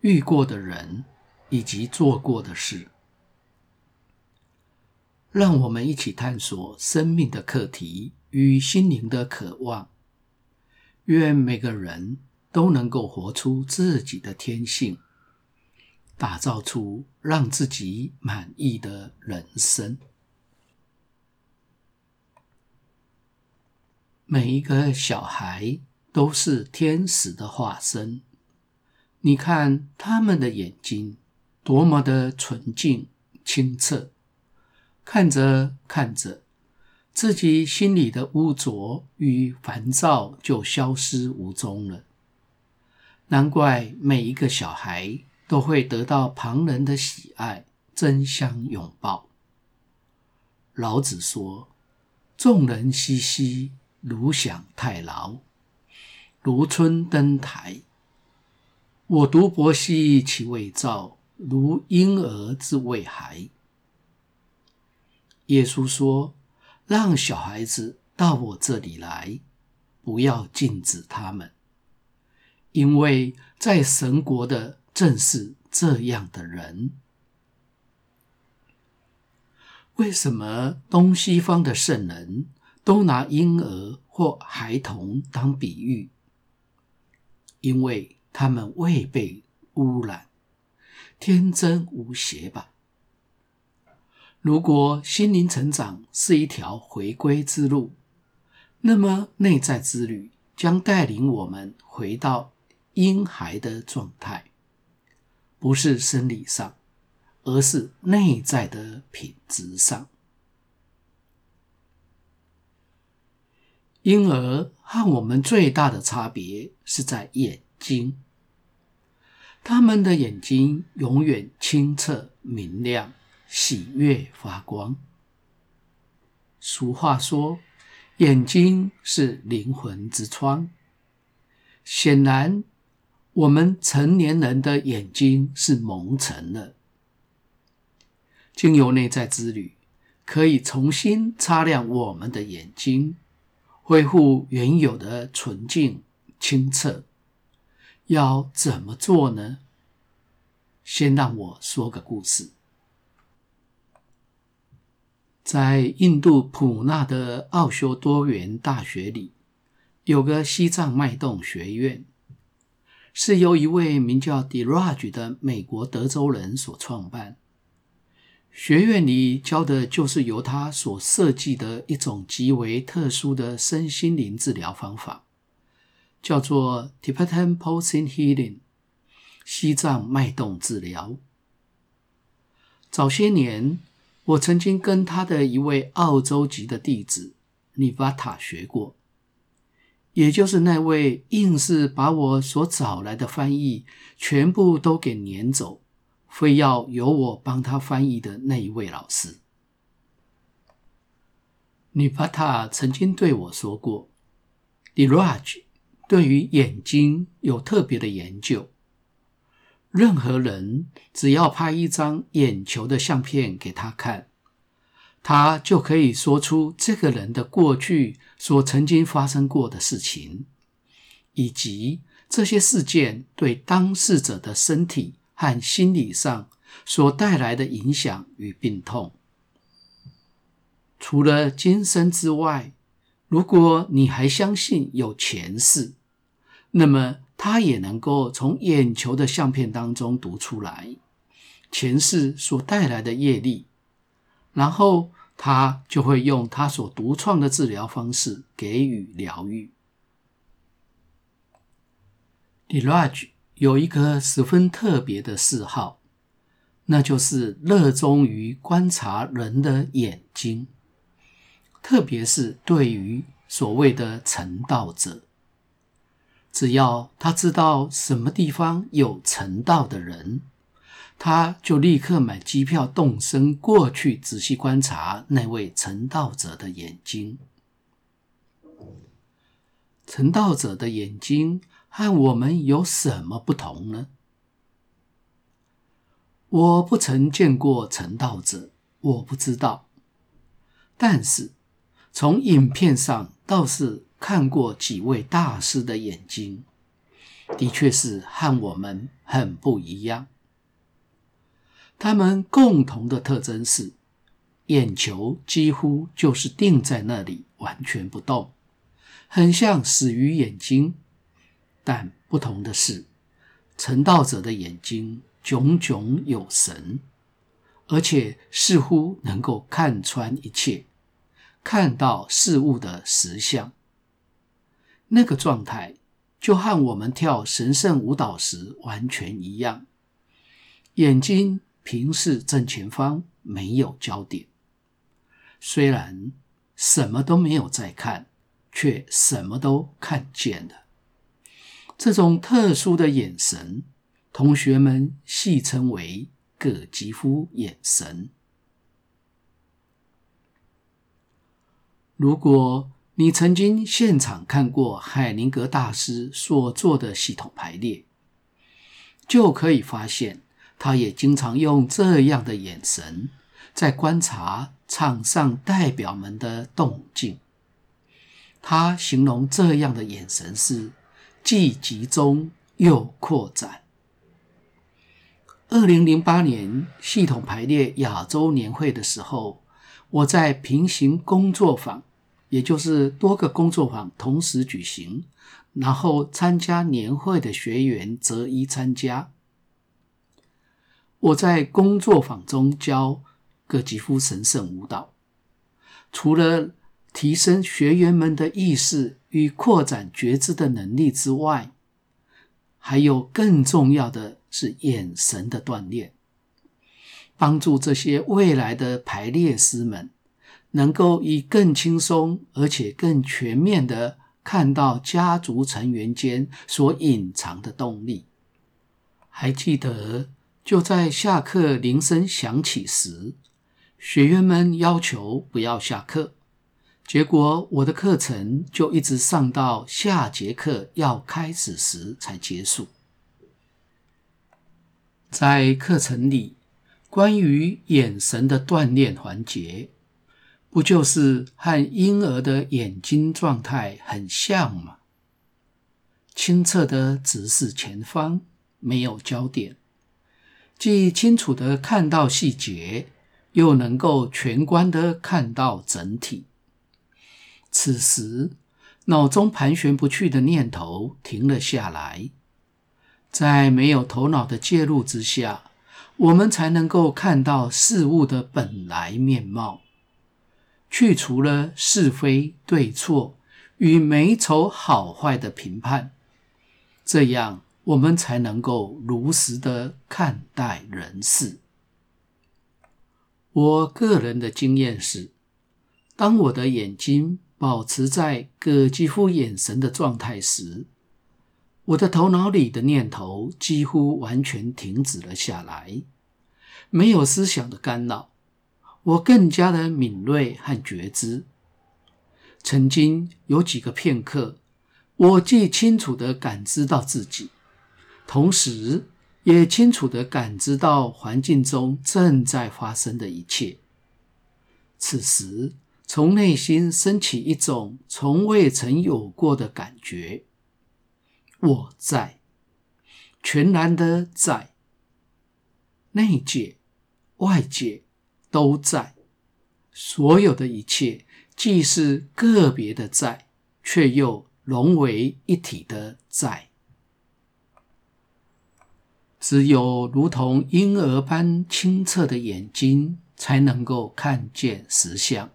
遇过的人以及做过的事，让我们一起探索生命的课题与心灵的渴望。愿每个人都能够活出自己的天性，打造出让自己满意的人生。每一个小孩。都是天使的化身。你看他们的眼睛多么的纯净清澈，看着看着，自己心里的污浊与烦躁就消失无踪了。难怪每一个小孩都会得到旁人的喜爱，争相拥抱。老子说：“众人熙熙，如享太牢。”如春登台，我独泊兮其未兆，如婴儿之未孩。耶稣说：“让小孩子到我这里来，不要禁止他们，因为在神国的正是这样的人。”为什么东西方的圣人都拿婴儿或孩童当比喻？因为他们未被污染，天真无邪吧。如果心灵成长是一条回归之路，那么内在之旅将带领我们回到婴孩的状态，不是生理上，而是内在的品质上。婴儿和我们最大的差别是在眼睛，他们的眼睛永远清澈明亮、喜悦发光。俗话说，眼睛是灵魂之窗。显然，我们成年人的眼睛是蒙尘了。经由内在之旅，可以重新擦亮我们的眼睛。恢复原有的纯净清澈，要怎么做呢？先让我说个故事。在印度普纳的奥修多元大学里，有个西藏脉动学院，是由一位名叫 Diraj 的美国德州人所创办。学院里教的就是由他所设计的一种极为特殊的身心灵治疗方法，叫做 Tibetan Pulsing Healing（ 西藏脉动治疗）。早些年，我曾经跟他的一位澳洲籍的弟子 Nivata 学过，也就是那位硬是把我所找来的翻译全部都给撵走。非要由我帮他翻译的那一位老师，尼帕塔曾经对我说过，Diraj 对于眼睛有特别的研究。任何人只要拍一张眼球的相片给他看，他就可以说出这个人的过去所曾经发生过的事情，以及这些事件对当事者的身体。和心理上所带来的影响与病痛，除了今生之外，如果你还相信有前世，那么他也能够从眼球的相片当中读出来前世所带来的业力，然后他就会用他所独创的治疗方式给予疗愈。Diraj 有一个十分特别的嗜好，那就是热衷于观察人的眼睛，特别是对于所谓的成道者。只要他知道什么地方有成道的人，他就立刻买机票动身过去，仔细观察那位成道者的眼睛。成道者的眼睛和我们有什么不同呢？我不曾见过成道者，我不知道。但是从影片上倒是看过几位大师的眼睛，的确是和我们很不一样。他们共同的特征是，眼球几乎就是定在那里，完全不动。很像死鱼眼睛，但不同的是，成道者的眼睛炯炯有神，而且似乎能够看穿一切，看到事物的实相。那个状态就和我们跳神圣舞蹈时完全一样，眼睛平视正前方，没有焦点，虽然什么都没有在看。却什么都看见了。这种特殊的眼神，同学们戏称为“葛吉夫眼神”。如果你曾经现场看过海灵格大师所做的系统排列，就可以发现，他也经常用这样的眼神在观察场上代表们的动静。他形容这样的眼神是既集中又扩展。二零零八年系统排列亚洲年会的时候，我在平行工作坊，也就是多个工作坊同时举行，然后参加年会的学员择一参加。我在工作坊中教葛吉夫神圣舞蹈，除了提升学员们的意识与扩展觉知的能力之外，还有更重要的是眼神的锻炼，帮助这些未来的排列师们能够以更轻松而且更全面的看到家族成员间所隐藏的动力。还记得，就在下课铃声响起时，学员们要求不要下课。结果，我的课程就一直上到下节课要开始时才结束。在课程里，关于眼神的锻炼环节，不就是和婴儿的眼睛状态很像吗？清澈的直视前方，没有焦点，既清楚的看到细节，又能够全观的看到整体。此时，脑中盘旋不去的念头停了下来，在没有头脑的介入之下，我们才能够看到事物的本来面貌，去除了是非对错与美丑好坏的评判，这样我们才能够如实的看待人事。我个人的经验是，当我的眼睛保持在葛吉夫眼神的状态时，我的头脑里的念头几乎完全停止了下来，没有思想的干扰，我更加的敏锐和觉知。曾经有几个片刻，我既清楚地感知到自己，同时也清楚地感知到环境中正在发生的一切。此时，从内心升起一种从未曾有过的感觉，我在，全然的在，内界、外界都在，所有的一切既是个别的在，却又融为一体的在。只有如同婴儿般清澈的眼睛，才能够看见实相。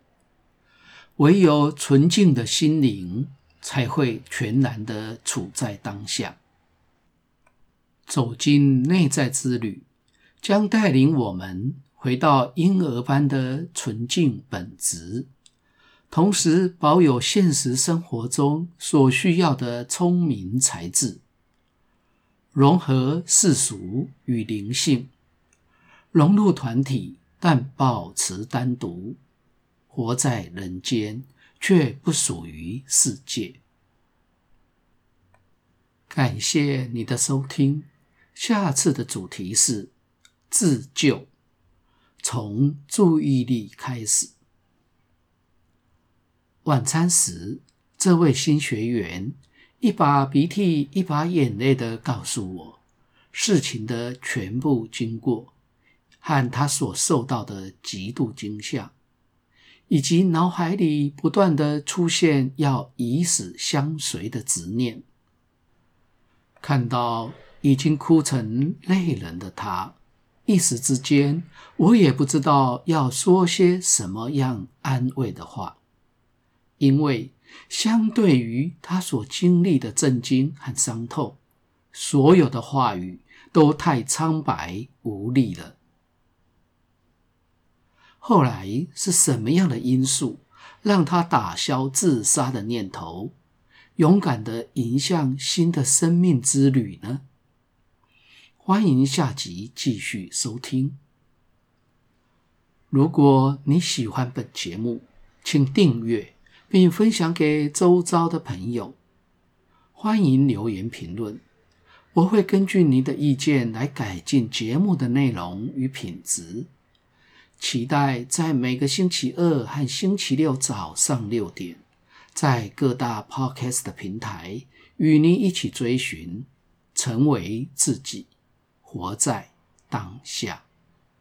唯有纯净的心灵，才会全然的处在当下。走进内在之旅，将带领我们回到婴儿般的纯净本质，同时保有现实生活中所需要的聪明才智，融合世俗与灵性，融入团体但保持单独，活在人间却不属于世界。感谢你的收听，下次的主题是自救，从注意力开始。晚餐时，这位新学员一把鼻涕一把眼泪的告诉我事情的全部经过，和他所受到的极度惊吓，以及脑海里不断的出现要以死相随的执念。看到已经哭成泪人的他，一时之间，我也不知道要说些什么样安慰的话。因为相对于他所经历的震惊和伤痛，所有的话语都太苍白无力了。后来是什么样的因素让他打消自杀的念头，勇敢的迎向新的生命之旅呢？欢迎下集继续收听。如果你喜欢本节目，请订阅。并分享给周遭的朋友。欢迎留言评论，我会根据您的意见来改进节目的内容与品质。期待在每个星期二和星期六早上六点，在各大 Podcast 平台与您一起追寻，成为自己，活在当下。